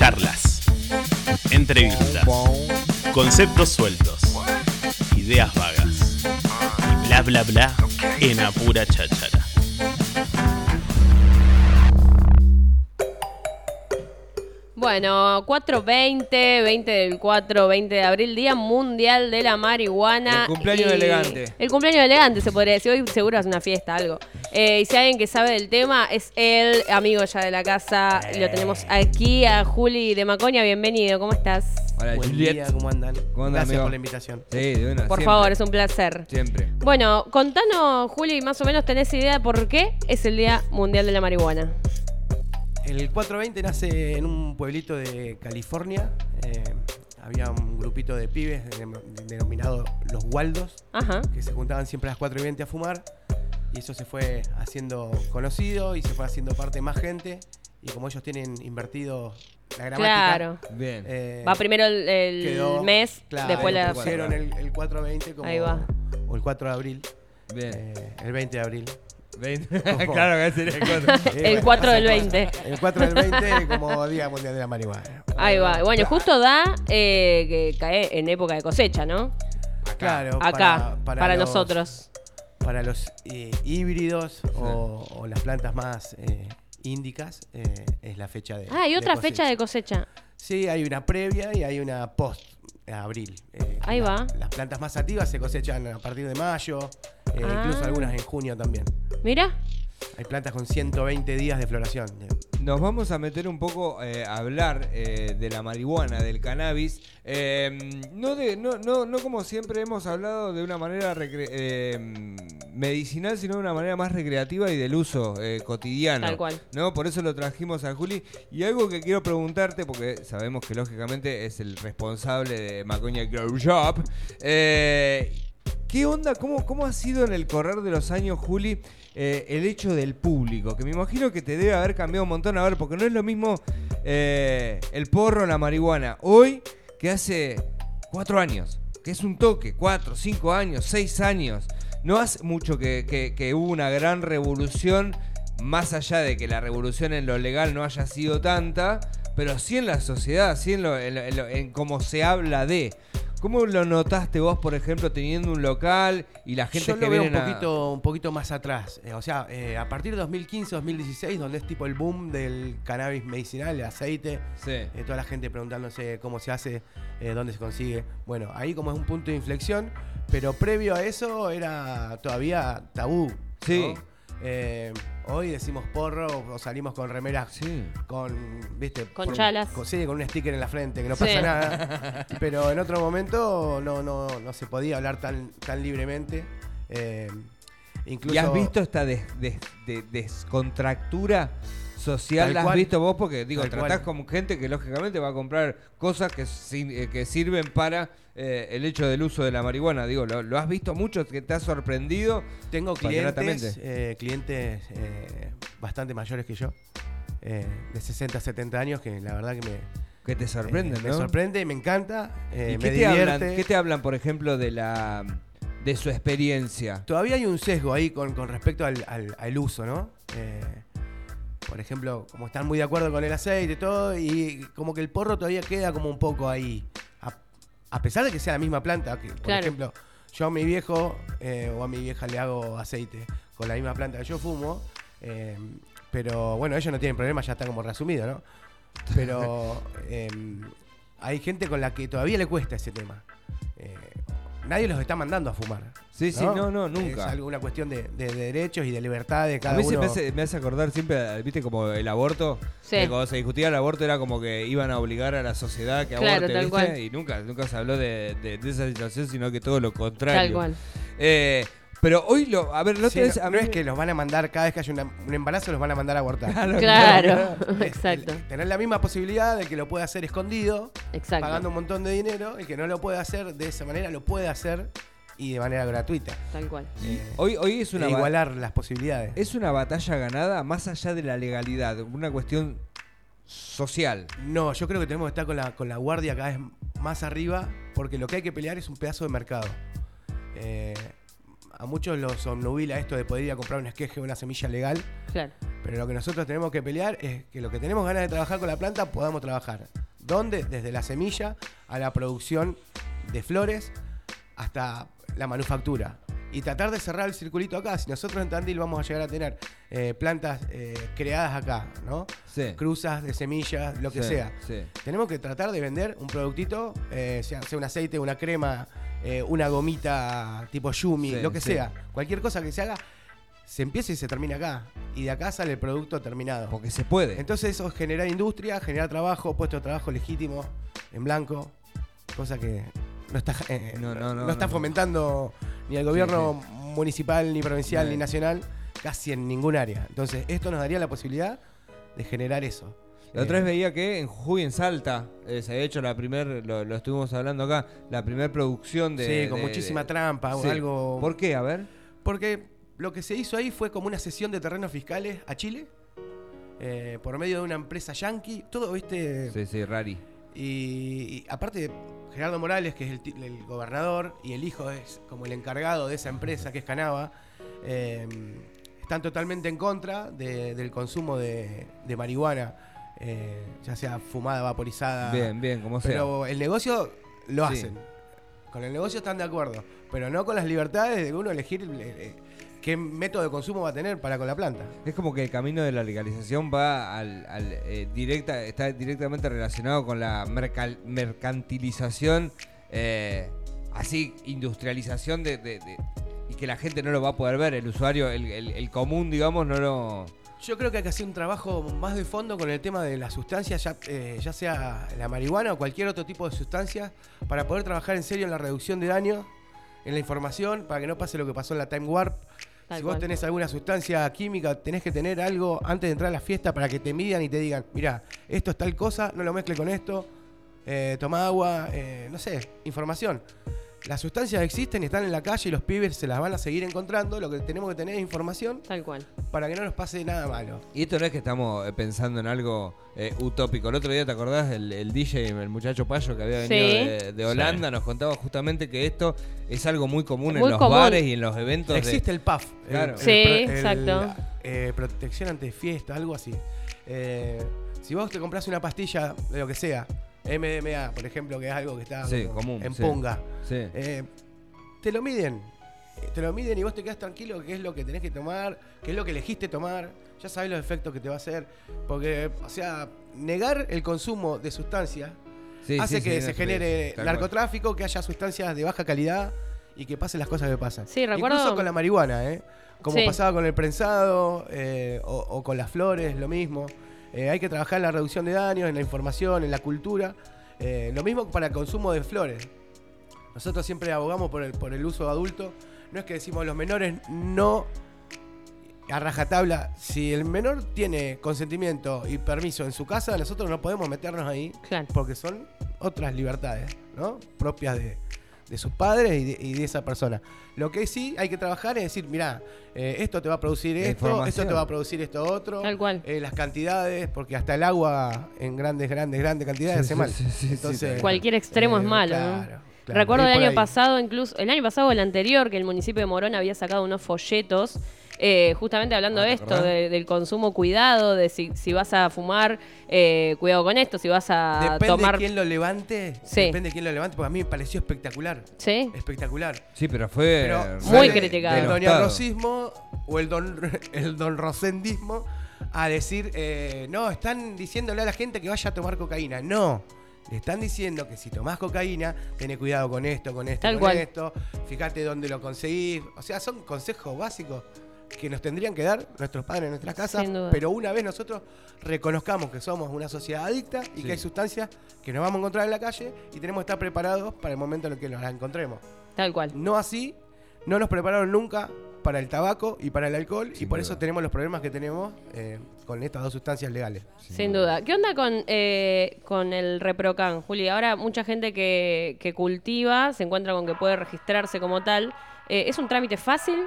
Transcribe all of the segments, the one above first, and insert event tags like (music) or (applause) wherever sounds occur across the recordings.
Charlas. Entrevistas. Conceptos sueltos. Ideas vagas. Y bla bla bla en apura cháchara. Bueno, 4.20, 20 del 4, 20 de abril, Día Mundial de la Marihuana. El cumpleaños y- elegante. El cumpleaños elegante, se podría decir. Hoy seguro es una fiesta, algo. Eh, y si hay alguien que sabe del tema, es él, amigo ya de la casa. Lo tenemos aquí a Juli de Macoña. Bienvenido, ¿cómo estás? Hola, Buen Juliet. día, ¿cómo andan? ¿Cómo andan, Gracias amigo? por la invitación. Sí, de una. Por siempre. favor, es un placer. Siempre. Bueno, contanos, Juli, más o menos tenés idea de por qué es el Día Mundial de la Marihuana. El 420 nace en un pueblito de California. Eh, había un grupito de pibes denom- denominado los Waldos, Ajá. que se juntaban siempre a las 4 y 20 a fumar. Y eso se fue haciendo conocido y se fue haciendo parte más gente. Y como ellos tienen invertido la gramática, Claro. Bien. eh, Va primero el, el quedó- mes, claro, después la... pusieron el, el 420 como, Ahí va. o el 4 de abril, Bien. eh, el 20 de abril. (laughs) (laughs) Claro que sería el cuatro. Eh, El bueno, 4 del pasan 20. cosas. El 4 del 20 como Día Mundial de la Marihuana. Ahí va. Bueno, justo da eh, que cae en época de cosecha, ¿no? Claro, Acá, para, los- nosotros. Para los eh, híbridos o, o las plantas más eh, índicas eh, es la fecha de. Ah, hay otra fecha de cosecha. Sí, hay una previa y hay una post abril. Eh, Ahí va. Las plantas más sativas se cosechan a partir de mayo, eh, Ah. incluso algunas en junio también. Mira, Hay plantas con 120 días de floración. Nos vamos a meter un poco eh, a hablar eh, de la marihuana, del cannabis. Eh, no, de, no, no, no como siempre hemos hablado de una manera eh, medicinal, sino de una manera más recreativa y del uso eh, cotidiano. Tal cual. ¿no? Por eso lo trajimos a Juli. Y algo que quiero preguntarte, porque sabemos que lógicamente es el responsable de Macoña Grow Shop. ¿Qué onda? ¿Cómo, ¿Cómo ha sido en el correr de los años, Juli, eh, el hecho del público? Que me imagino que te debe haber cambiado un montón. A ver, porque no es lo mismo eh, el porro la marihuana hoy que hace cuatro años. Que es un toque, cuatro, cinco años, seis años. No hace mucho que, hubo una gran revolución, más allá de que la revolución en lo legal no haya sido tanta, pero sí en la sociedad, sí en cómo se habla de. ¿Cómo lo notaste vos, por ejemplo, teniendo un local y la gente Yo que lo veo un poquito, un poquito más atrás. Eh, o sea, eh, a partir de 2015-2016, donde es tipo el boom del cannabis medicinal, el aceite, Sí. eh, toda la gente preguntándose cómo se hace, dónde se consigue. Bueno, ahí como es un punto de inflexión, pero previo a eso era todavía tabú. ¿no? Eh, hoy decimos porro o salimos con remeras Sí. con, ¿viste? Con chalas. Con, sí, con un sticker en la frente, que no Sí. pasa nada. (laughs) Pero en otro momento no, no, no se podía hablar tan, tan libremente. Eh, incluso, ¿Y has visto esta des- des- de- descontractura social? ¿La has cual. visto vos? Porque, digo, Tal tratás cual. con gente que lógicamente va a comprar cosas que, eh, que sirven para eh, el hecho del uso de la marihuana. Digo, ¿lo, lo has visto mucho? ¿Que te ha sorprendido? Tengo clientes, eh, clientes eh, bastante mayores que yo, de 60, 70 años, que la verdad que me, Que te sorprende, eh, ¿no? me sorprende, me encanta, eh, ¿Y me qué te, hablan, divierte. qué te hablan, por ejemplo, de la de su experiencia? Todavía hay un sesgo ahí con, con respecto al, al- al uso, ¿no? Eh, por ejemplo, como están muy de acuerdo con el aceite y todo, y como que el porro todavía queda como un poco ahí. A, pesar de que sea la misma planta, que, por Claro. ejemplo, yo a mi viejo eh, o a mi vieja le hago aceite con la misma planta que yo fumo, eh, pero bueno, ellos no tienen problema, ya está como resumido, ¿no? Pero (laughs) eh, hay gente con la que todavía le cuesta ese tema. Nadie los está mandando a fumar. Sí, sí, no, no, nunca. Es alguna cuestión de, de derechos y de libertad de A cada mí se uno. me hace, me hace acordar siempre, viste, como el aborto. Sí. que cuando se discutía el aborto era como que iban a obligar a la sociedad que Claro, aborte, tal ¿viste? cual. Y nunca, nunca se habló de, de- de esa situación, sino que todo lo contrario. tal cual. Eh, pero hoy lo. A ver, lo Sí, tenés- no, a no es que los van a mandar cada vez que haya una- un embarazo, los van a mandar a abortar. Claro, Claro, (laughs) El- (laughs) exacto. el- tener la misma posibilidad de que lo pueda hacer escondido, Exacto. pagando un montón de dinero, y que no lo puede hacer de esa manera, lo puede hacer y de manera gratuita. Tal cual. Eh, Hoy, hoy es una. e igualar las posibilidades. Es una batalla ganada más allá de la legalidad, una cuestión social. No, yo creo que tenemos que estar con la, con la guardia cada vez más arriba, porque lo que hay que pelear es un pedazo de mercado. Eh, a muchos los obnubila esto de poder ir a comprar un esqueje o una semilla legal. Claro. Pero lo que nosotros tenemos que pelear es que lo que tenemos ganas de trabajar con la planta podamos trabajar. ¿Dónde? Desde la semilla a la producción de flores hasta la manufactura. Y tratar de cerrar el circulito acá. Si nosotros en Tandil vamos a llegar a tener eh, plantas eh, creadas acá, ¿no? Sí. Cruzas de semillas, lo que Sí, sea. sí. Tenemos que tratar de vender un productito, eh, sea, sea un aceite, una crema, eh, una gomita tipo Yumi, Sí, lo que sí. sea. Cualquier cosa que se haga, se empieza y se termina acá. Y de acá sale el producto terminado. Porque se puede. Entonces eso es generar industria, generar trabajo, puesto de trabajo legítimo, en blanco, cosa que no está, eh, No, no, no, está no. fomentando ni el gobierno municipal, ni provincial, ni nacional, casi en ningún área. Entonces esto nos daría la posibilidad de generar eso. La otra vez veía que en Jujuy, en Salta, eh, se había hecho la primer, lo, lo estuvimos hablando acá, la primer producción de... sí, con de- muchísima de- trampa o Sí. algo. ¿Por qué? A ver. Porque lo que se hizo ahí fue como una sesión de terrenos fiscales a Chile. eh, por medio de una empresa yankee, todo, viste, Sí, sí, Rari. Y, y aparte, Gerardo Morales, que es el, gobernador, y el hijo es como el encargado de esa empresa que es Canava, eh, están totalmente en contra de- del consumo de, de marihuana, eh, ya sea fumada, vaporizada. Bien, bien, como sea. Pero el negocio lo Sí. hacen. Con el negocio están de acuerdo, pero no con las libertades de uno elegir eh, qué método de consumo va a tener para con la planta. Es como que el camino de la legalización va al, al, eh, directa, está directamente relacionado con la mercal- mercantilización, eh, así, industrialización de, de- de- y que la gente no lo va a poder ver, el usuario, el, el- el común, digamos, no lo... Yo creo que hay que hacer un trabajo más de fondo con el tema de las sustancias, ya, eh, ya sea la marihuana o cualquier otro tipo de sustancia, para poder trabajar en serio en la reducción de daño, en la información, para que no pase lo que pasó en la Time Warp. Tal si vos cual. tenés alguna sustancia química, tenés que tener algo antes de entrar a la fiesta para que te midan y te digan, mira, esto es tal cosa, no lo mezcle con esto, eh, toma agua, eh, no sé, información. Las sustancias existen y están en la calle y los pibes se las van a seguir encontrando. Lo que tenemos que tener es información Tal cual. para que no nos pase nada malo. Y esto no es que estamos eh, pensando en algo eh, utópico. El otro día, ¿te acordás? El, el DJ, el muchacho Payo que había venido Sí. de, de Holanda, nos contaba justamente que esto es algo muy común en los común. bares y en los eventos. de- Existe el PAF. el- Claro. el Sí, el- exacto. eh, protección ante fiesta, algo así. Eh, si vos te compras una pastilla de lo que sea, MDMA, por ejemplo, que es algo que está Sí, como común, en sí. punga, Sí. eh, te lo miden. Te lo miden y vos te quedas tranquilo qué es lo que tenés que tomar, qué es lo que elegiste tomar, ya sabés los efectos que te va a hacer. Porque, o sea, negar el consumo de sustancias Sí, hace sí, que sí, se genere narcotráfico, que haya sustancias de baja calidad y que pasen las cosas que pasan. Sí, recuerdo- Incluso con la marihuana, ¿eh? Como Sí. pasaba con el prensado eh, o, o con las flores, lo mismo. Eh, hay que trabajar en la reducción de daños, en la información, en la cultura. Eh, lo mismo para el consumo de flores. Nosotros siempre abogamos por el, por el uso adulto. No es que decimos los menores no a rajatabla. Si el menor tiene consentimiento y permiso en su casa, nosotros no podemos meternos ahí Claro. porque son otras libertades, ¿no? Propias de, de sus padres y de, y de esa persona. Lo que sí hay que trabajar es decir, mira, esto te va a producir La esto, esto te va a producir esto otro. Tal cual. eh, las cantidades, porque hasta el agua en grandes, grandes, grandes cantidades Sí, hace sí, mal. sí, sí, sí, Entonces. Cualquier extremo es malo, ¿no? claro, Recuerdo el año ahí. pasado, incluso, el año pasado o el anterior, que el municipio de Morón había sacado unos folletos, eh, justamente hablando Ah, de ¿te esto, de- del consumo cuidado, de si, si vas a fumar, eh, cuidado con esto, si vas a Depende tomar... de quién lo levante. Sí. Depende de quién lo levante, porque a mí me pareció espectacular. ¿Sí? Espectacular. Sí, pero fue. Pero Muy criticado. El denostado. doña Rosismo o el don, (laughs) el don Rosendismo a decir, eh, no, están diciéndole a la gente que vaya a tomar cocaína. No. Le están diciendo que si tomás cocaína, tenés cuidado con esto, con esto, Tal con cual. esto. Fíjate dónde lo conseguís. O sea, son consejos básicos que nos tendrían que dar nuestros padres en nuestras casas. Pero una vez nosotros reconozcamos que somos una sociedad adicta y Sí. que hay sustancias que nos vamos a encontrar en la calle y tenemos que estar preparados para el momento en el que nos las encontremos. Tal cual. No así, no nos prepararon nunca para el tabaco y para el alcohol y por duda. eso tenemos los problemas que tenemos eh, con estas dos sustancias legales. Sin duda. ¿Qué onda con, eh, con el Reprocan, Juli? Ahora mucha gente que, que cultiva se encuentra con que puede registrarse como tal. Eh, ¿Es un trámite fácil?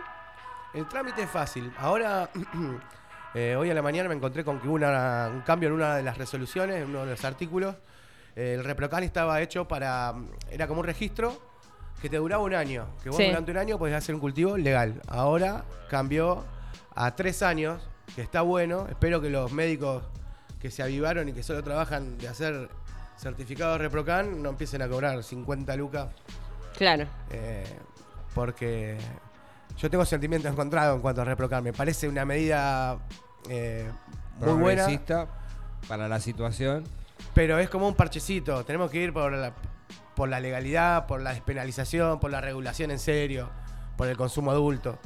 El trámite es fácil. Ahora, (clears throat) eh, hoy a la mañana me encontré con que hubo una- un cambio en una de las resoluciones, en uno de los artículos. Eh, el Reprocan estaba hecho para. Era como un registro que te duraba un año. Que vos Sí. durante un año podías hacer un cultivo legal. Ahora cambió a tres años, que está bueno. Espero que los médicos que se avivaron y que solo trabajan de hacer certificados Reprocan no empiecen a cobrar 50 lucas. Claro. eh, porque yo tengo sentimientos encontrados en cuanto a Reprocan. Me parece una medida eh, muy buena. Para la situación. Pero es como un parchecito. Tenemos que ir por la, por la legalidad, por la despenalización, por la regulación en serio, por el consumo adulto.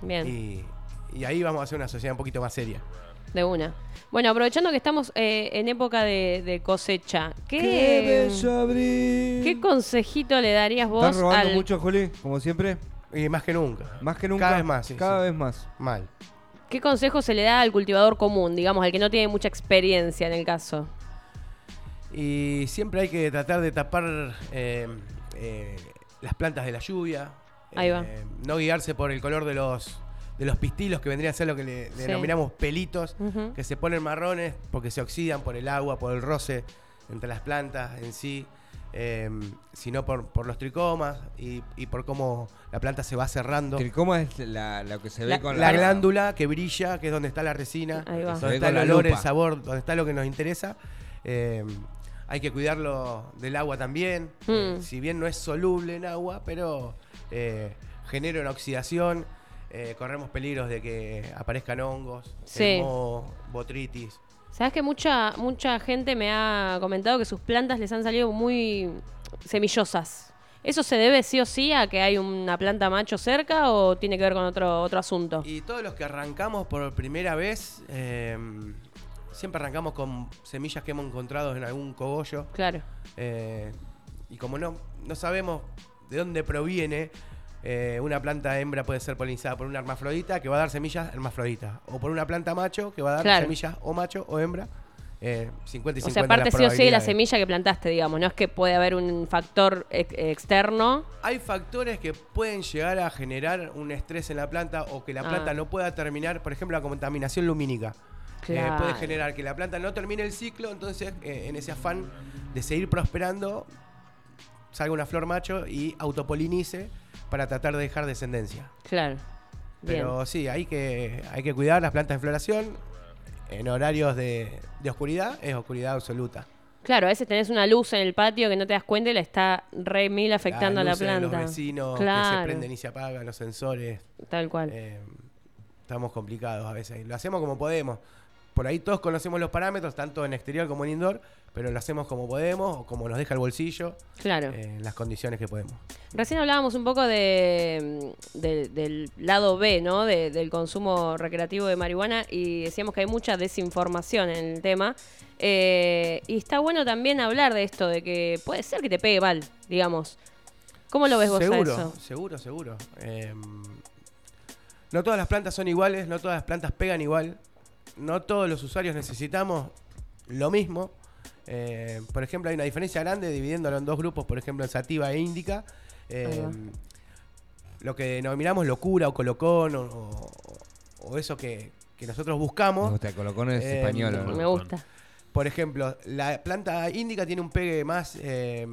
Bien. Y, y ahí vamos a hacer una sociedad un poquito más seria. De una. Bueno, aprovechando que estamos eh, en época de, de cosecha, ¡Qué ¿qué! ¿qué consejito le darías vos ¿Estás robando al mucho, Juli? Como siempre. Y más que nunca. Más que nunca. Cada vez más, sí, Cada sí. vez más. Mal. qué consejo se le da al cultivador común, digamos, al que no tiene mucha experiencia en el caso? Y siempre hay que tratar de tapar eh, eh, las plantas de la lluvia. Ahí va. Eh, No guiarse por el color de los, de los pistilos, que vendría a ser lo que le, Sí. denominamos pelitos, que se ponen marrones porque se oxidan por el agua, por el roce entre las plantas en sí, eh, sino por, por los tricomas y, y por cómo la planta se va cerrando. Tricoma es la, lo que se ve La- con La la, glándula que brilla, que es donde está la resina, donde está el olor, el sabor, donde está lo que nos interesa. Eh, hay que cuidarlo del agua también. Mm. Eh, si bien no es soluble en agua, pero eh, genera una oxidación. eh, corremos peligros de que aparezcan hongos, Sí. el moho, botritis. Sabes que mucha, mucha gente me ha comentado que sus plantas les han salido muy semillosas. ¿Eso se debe sí o sí a que hay una planta macho cerca o tiene que ver con otro, otro asunto? Y todos los que arrancamos por primera vez, eh, siempre arrancamos con semillas que hemos encontrado en algún cogollo. Claro. Eh, y como no, no sabemos de dónde proviene, eh, una planta hembra puede ser polinizada por una hermafrodita que va a dar semillas hermafrodita. O por una planta macho que va a dar Claro. semillas o macho o hembra. Eh, 50 y O 50 sea, aparte sí o sí de la semilla que plantaste, digamos. No es que puede haber un factor ex- externo. Hay factores que pueden llegar a generar un estrés en la planta o que la Ah. planta no pueda terminar, por ejemplo, la contaminación lumínica. Eh, puede generar que la planta no termine el ciclo, entonces eh, en ese afán de seguir prosperando, salga una flor macho y autopolinice para tratar de dejar descendencia. Claro. Bien. Pero sí, hay que, hay que cuidar las plantas de floración. En horarios de, de oscuridad es oscuridad absoluta. Claro, a veces tenés una luz en el patio que no te das cuenta y la está re mil afectando a la planta. Los vecinos que claro, se prenden y se apagan, los sensores. tal cual. Eh, estamos complicados a veces. Lo hacemos como podemos. Por ahí todos conocemos los parámetros, tanto en exterior como en indoor, pero lo hacemos como podemos o como nos deja el bolsillo, claro. eh, en las condiciones que podemos. Recién hablábamos un poco de, de- del lado B, ¿no? De- del consumo recreativo de marihuana y decíamos que hay mucha desinformación en el tema. Eh, y está bueno también hablar de esto, de que puede ser que te pegue mal, digamos. ¿Cómo lo ves vos seguro, a eso? Seguro, seguro. Eh, no todas las plantas son iguales, no todas las plantas pegan igual, no todos los usuarios necesitamos lo mismo. Eh, por ejemplo, hay una diferencia grande dividiéndolo en dos grupos, por ejemplo, en sativa e índica. Eh, lo que denominamos locura o colocón o, o- o eso que, que nosotros Me buscamos. gusta, el colocón es Eh, español. Me gusta. Por ejemplo, la planta índica tiene un pegue más, eh,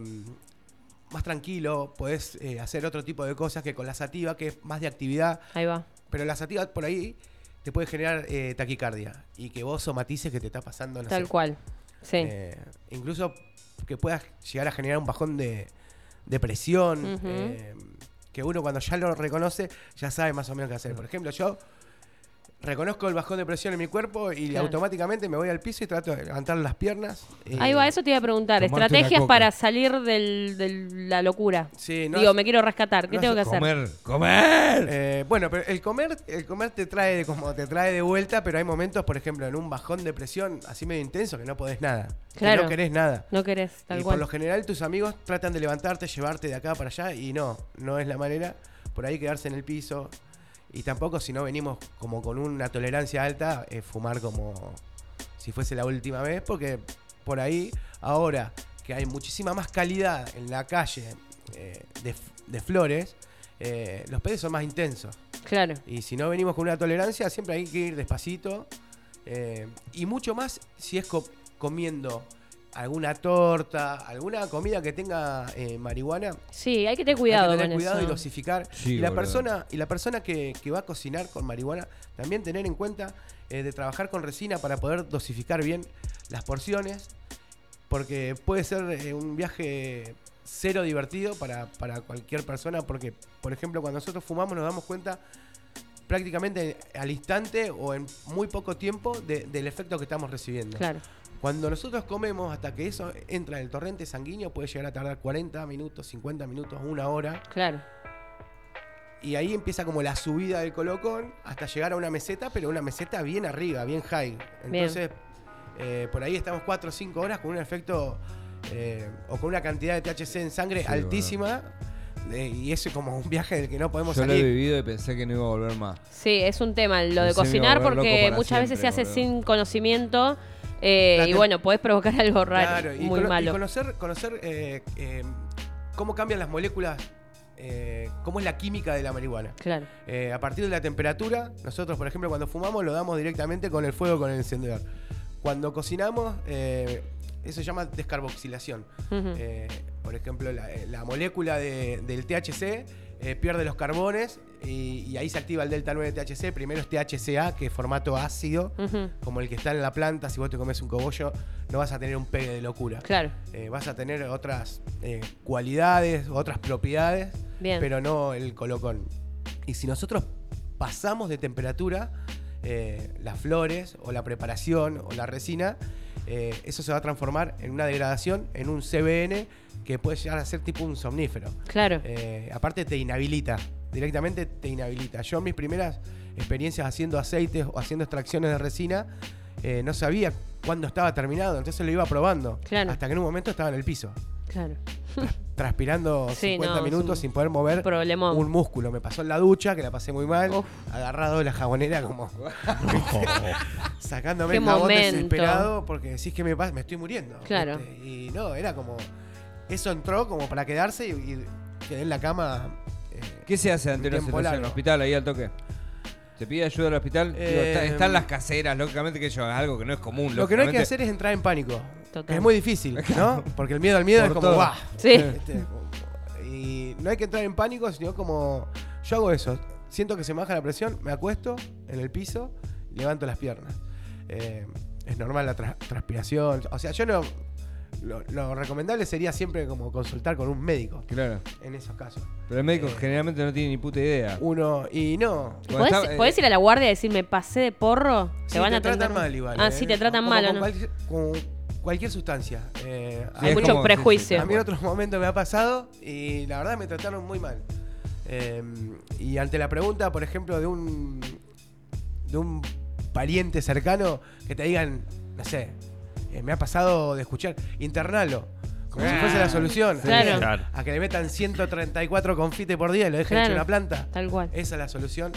más tranquilo, podés eh, hacer otro tipo de cosas que con la sativa, que es más de actividad, Ahí va. pero la sativa por ahí te puede generar eh, taquicardia y que vos somatices que te está pasando, no Tal sé, cual. Sí. eh, incluso que puedas llegar a generar un bajón de, de presión, Ujú. eh, que uno cuando ya lo reconoce ya sabe más o menos qué hacer. Por ejemplo, yo reconozco el bajón de presión en mi cuerpo y Claro. automáticamente me voy al piso y trato de levantar las piernas. Ahí va, eso te iba a preguntar. Estrategias para salir del- de la locura. Sí, no Digo, es- me quiero rescatar. ¿Qué no tengo que hacer? Comer, comer. Eh, bueno, pero el comer, el comer te trae como te trae de vuelta, pero hay momentos, por ejemplo, en un bajón de presión así medio intenso que no podés nada. Claro. Que no querés nada. No querés, tal y cual. por lo general tus amigos tratan de levantarte, llevarte de acá para allá y no, no es la manera. Por ahí quedarse en el piso. Y tampoco si no venimos como con una tolerancia alta, eh, fumar como si fuese la última vez, porque por ahí ahora que hay muchísima más calidad en la calle eh, de, flores, eh, los peces son más intensos. Claro. Y si no venimos con una tolerancia, siempre hay que ir despacito. eh, y mucho más si es co- comiendo alguna torta, alguna comida que tenga eh, marihuana, Sí, hay que tener cuidado hay que tener con cuidado y dosificar. Sí, y la persona, y la persona que, que va a cocinar con marihuana, también tener en cuenta eh, de trabajar con resina para poder dosificar bien las porciones. Porque puede ser eh, un viaje cero divertido para, para cualquier persona. Porque, por ejemplo, cuando nosotros fumamos nos damos cuenta prácticamente al instante o en muy poco tiempo de- del efecto que estamos recibiendo. Claro. Cuando nosotros comemos, hasta que eso entra en el torrente sanguíneo, puede llegar a tardar 40 minutos, 50 minutos, una hora. Claro. Y ahí empieza como la subida del colocón hasta llegar a una meseta, pero una meseta bien arriba, bien high. Entonces, eh, por ahí estamos 4 o 5 horas con un efecto eh, o con una cantidad de THC en sangre Sí, altísima. eh, y eso es como un viaje del que no podemos Yo lo he salir. vivido y pensé que no iba a volver más. Sí, es un tema lo de cocinar porque muchas veces se hace boludo. sin conocimiento eh, y bueno, podés provocar algo raro, Claro, y, muy y malo. conocer, conocer eh, eh, cómo cambian las moléculas, cómo es la química de la marihuana. Claro. A partir de la temperatura, nosotros, por ejemplo, cuando fumamos lo damos directamente con el fuego, con el encendedor. Cuando cocinamos, eso se llama descarboxilación. Por ejemplo, la, la molécula de- del THC eh, pierde los carbones y, y ahí se activa el delta 9 de THC. Primero es THCA, que es formato ácido, como el que está en la planta. Si vos te comes un cogollo, no vas a tener un pegue de locura. Claro. Eh, vas a tener otras eh, cualidades, otras propiedades, Bien. pero no el colocón. Y si nosotros pasamos de temperatura, las flores o la preparación o la resina, eh, eso se va a transformar en una degradación, en un CBN que puede llegar a ser tipo un somnífero. Claro. Eh, aparte te inhabilita, directamente te inhabilita. Yo en mis primeras experiencias haciendo aceites o haciendo extracciones de resina, eh, no sabía cuándo estaba terminado, entonces lo iba probando. Claro. Hasta que en un momento estaba en el piso, Claro. (laughs) transpirando Sí, 50 no, es minutos sin poder mover problemón. un músculo. Me pasó en la ducha, que la pasé muy mal, Uf. agarrado de la jabonera como (laughs) sacándome Qué el jabón momento. desesperado porque decís que me pasa, me estoy muriendo. Claro. ¿viste? Y no, era como eso entró como para quedarse y, y quedé en la cama. eh, ¿Qué se hace ante Un una situación en el hospital ahí al toque? ¿Se pide ayuda al hospital? Digo, Eh, está- están las caseras, lógicamente que eso es algo que no es común. Lo que no hay que lógicamente. hacer es entrar en pánico. Total. Es muy difícil, (laughs) ¿no? Porque el miedo al miedo Por es como todo. ¡guau! Sí. ¿Viste? Y no hay que entrar en pánico, sino como. Yo hago eso. Siento que se me baja la presión, me acuesto en el piso, levanto las piernas. Eh, es normal la tra- transpiración. O sea, yo no. Lo, lo recomendable sería siempre como consultar con un médico Claro. en esos casos. Pero el médico Eh, generalmente no tiene ni puta idea. Uno. Y no. ¿Podés, está- eh, podés ir a la guardia y decir, me pasé de porro? Te van a te tratan atender mal igual. Ah, ¿eh? sí, te tratan Como mal, ¿o con no? cualquier, con cualquier sustancia. Eh, Sí, Hay mucho como- prejuicio. A mí en otros momentos me ha pasado y la verdad me trataron muy mal. Eh, y ante la pregunta, por ejemplo, de un de un pariente cercano que te digan, no sé, eh, me ha pasado de escuchar, internalo, como si fuese la solución. Claro. Claro. A que le metan 134 confites por día y lo dejen Claro. hecho en la planta. Tal cual. Esa es la solución.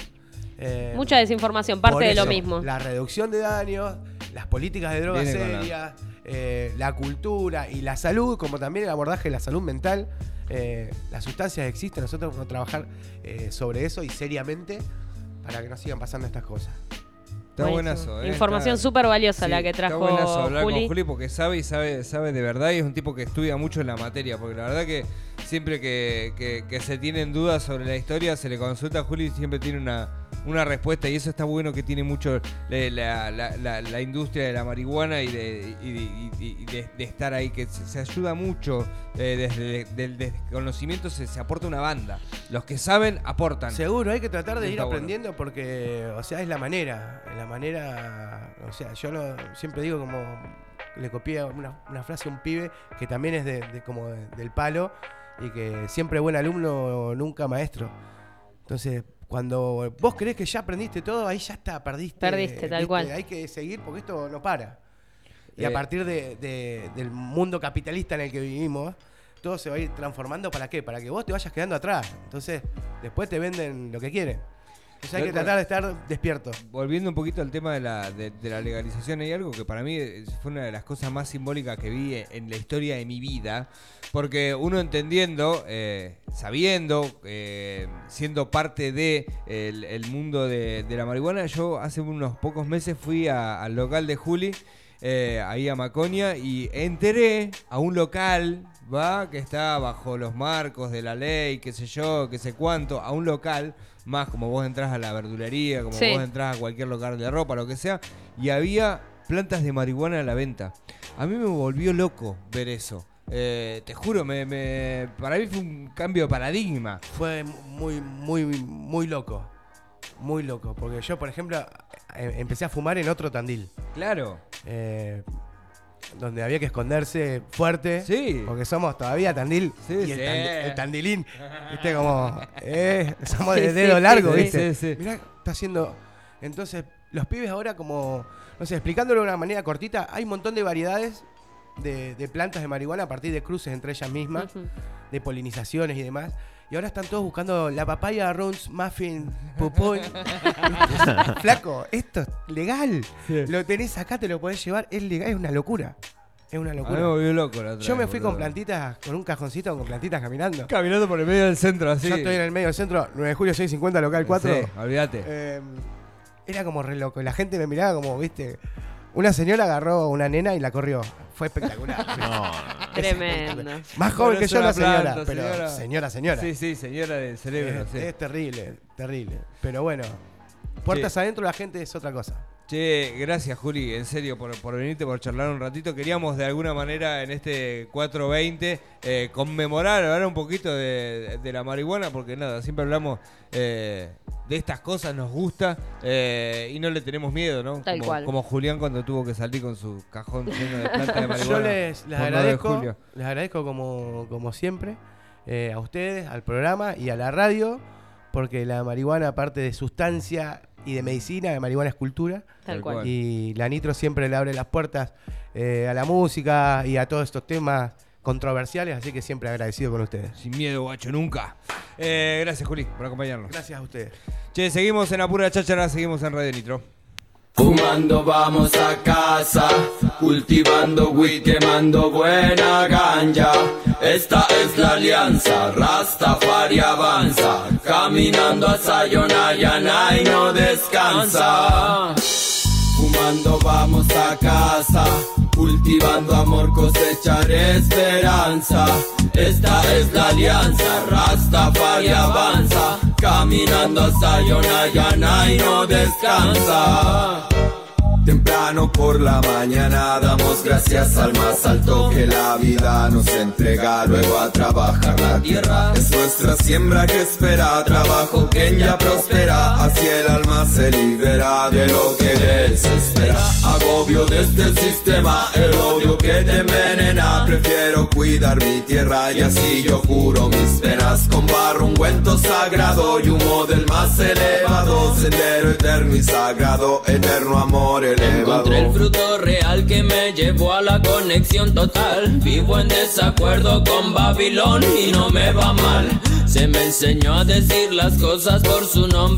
Eh, Mucha desinformación, parte por de lo mismo. La reducción de daños, las políticas de drogas serias, eh, la cultura y la salud, como también el abordaje de la salud mental. Eh, las sustancias existen, nosotros vamos a trabajar eh, sobre eso y seriamente para que no sigan pasando estas cosas. Está buenazo, ¿eh? Información Está- súper valiosa Sí, la que está trajo buenazo hablar Juli. con Juli porque sabe y sabe, sabe de verdad y es un tipo que estudia mucho en la materia. Porque la verdad que siempre que, que- que se tienen dudas sobre la historia, se le consulta a Juli y siempre tiene una, una respuesta. Y eso está bueno que tiene mucho la, la- la- la- la industria de la marihuana y de, y de- y- y de- de estar ahí, que se, se ayuda mucho. eh, desde el desconocimiento se, se aporta una banda. Los que saben aportan. Seguro, hay que tratar de ir bueno. aprendiendo porque, o sea, es la manera. La manera, o sea, yo no, siempre digo como, le copié una, una frase a un pibe que también es de, de como de- del palo y que siempre buen alumno, nunca maestro. Entonces, cuando vos crees que ya aprendiste todo, ahí ya está, perdiste. Perdiste, tal cual. Hay que seguir porque esto no para. Y Eh, a partir de- de- del mundo capitalista en el que vivimos, todo se va a ir transformando para qué? Para que vos te vayas quedando atrás. Entonces, después te venden lo que quieren. Entonces hay que tratar de estar despierto. Volviendo un poquito al tema de la, de, de la legalización, hay algo que para mí eh, fue una de las cosas más simbólicas que vi en, en la historia de mi vida, porque uno entendiendo, eh, sabiendo, eh, siendo parte de el, el mundo de, de la marihuana, yo hace unos pocos meses fui a- al local de Juli eh, ahí a Maconia y enteré a un local, va, que está bajo los marcos de la ley, qué sé yo, qué sé cuánto, a un local, más como vos entras a la verdulería, como Sí. vos entras a cualquier local de ropa, lo que sea, y había plantas de marihuana a la venta. A mí me volvió loco ver eso. Eh, te juro, me, me- para mí fue un cambio de paradigma. Fue muy, muy, muy loco. Muy loco. Porque yo, por ejemplo, eh, empecé a fumar en otro tandil. Claro. eh, donde había que esconderse fuerte. Sí. Porque somos todavía tandil. Sí, y el, sí. tandi- el tandilín. Viste, como. eh, (laughs) somos de sí, dedo sí, largo, sí, ¿viste? sí, sí. Mirá, está haciendo. Entonces, los pibes ahora, como. No sé, explicándolo de una manera cortita, hay un montón de variedades de, de plantas de marihuana a partir de cruces entre ellas mismas de polinizaciones y demás. Y ahora están todos buscando la papaya, runs, muffin, pupoy. (laughs) Flaco, esto es legal. Sí. Lo tenés acá, te lo podés llevar. Es legal, es una locura. Es una A mí me locura. volvió loco la otra Yo me vez, fui boludo. con plantitas, con un cajoncito con plantitas caminando. Caminando por el medio del centro así. Yo estoy en el medio del centro, 9 de julio 650, local 4. Sí, olvídate. Eh, era como re loco. Y la gente me miraba como, viste. Una señora agarró a una nena y la corrió. Fue espectacular. (laughs) No, Tremendo. Más joven que yo la señora, planta, pero señora. señora, señora. Sí, sí, señora del cerebro. es, sí. es terrible, terrible. Pero bueno, puertas Sí. adentro la gente es otra cosa. Che, gracias Juli, en serio, por, por venirte, por charlar un ratito. Queríamos de alguna manera en este 420 eh, conmemorar, hablar un poquito de, de la marihuana, porque nada, siempre hablamos eh, de estas cosas, nos gusta eh, y no le tenemos miedo, ¿no? Tal como, cual. como Julián cuando tuvo que salir con su cajón lleno de plantas de (laughs) marihuana. Yo les, les por 9 de agradezco, julio. les agradezco como, como siempre eh, a ustedes, al programa y a la radio, porque la marihuana, aparte de sustancia y de medicina, la marihuana es cultura. Tal cual. Y la Nitro siempre le abre las puertas eh, a la música y a todos estos temas controversiales, así que siempre agradecido con ustedes. Sin miedo, guacho, nunca. Eh, gracias Juli por acompañarnos. Gracias a ustedes. Che, seguimos en Apura Cháchara, seguimos en Radio Nitro. Fumando vamos a casa, cultivando weed, quemando buena ganja. Esta es la alianza, Rastafari avanza, caminando a Sayonara y no descansa. Fumando vamos a casa, cultivando amor, cosechar esperanza. Esta es la alianza, Rastafari avanza, caminando a Sayonara y no descansa. Por la mañana damos gracias al más alto que la vida nos entrega, luego a trabajar la tierra. Es nuestra siembra que espera, trabajo que ya prospera, así el alma se libera de lo que desespera. Agobio de este sistema, el odio que te envenena, prefiero cuidar mi tierra y así yo curo mis penas. Con barro ungüento sagrado y humo del más elevado, sendero eterno y sagrado, eterno amor elevado. Encontré el fruto real que me llevó a la conexión total. Vivo en desacuerdo con Babilón y no me va mal. Se me enseñó a decir las cosas por su nombre.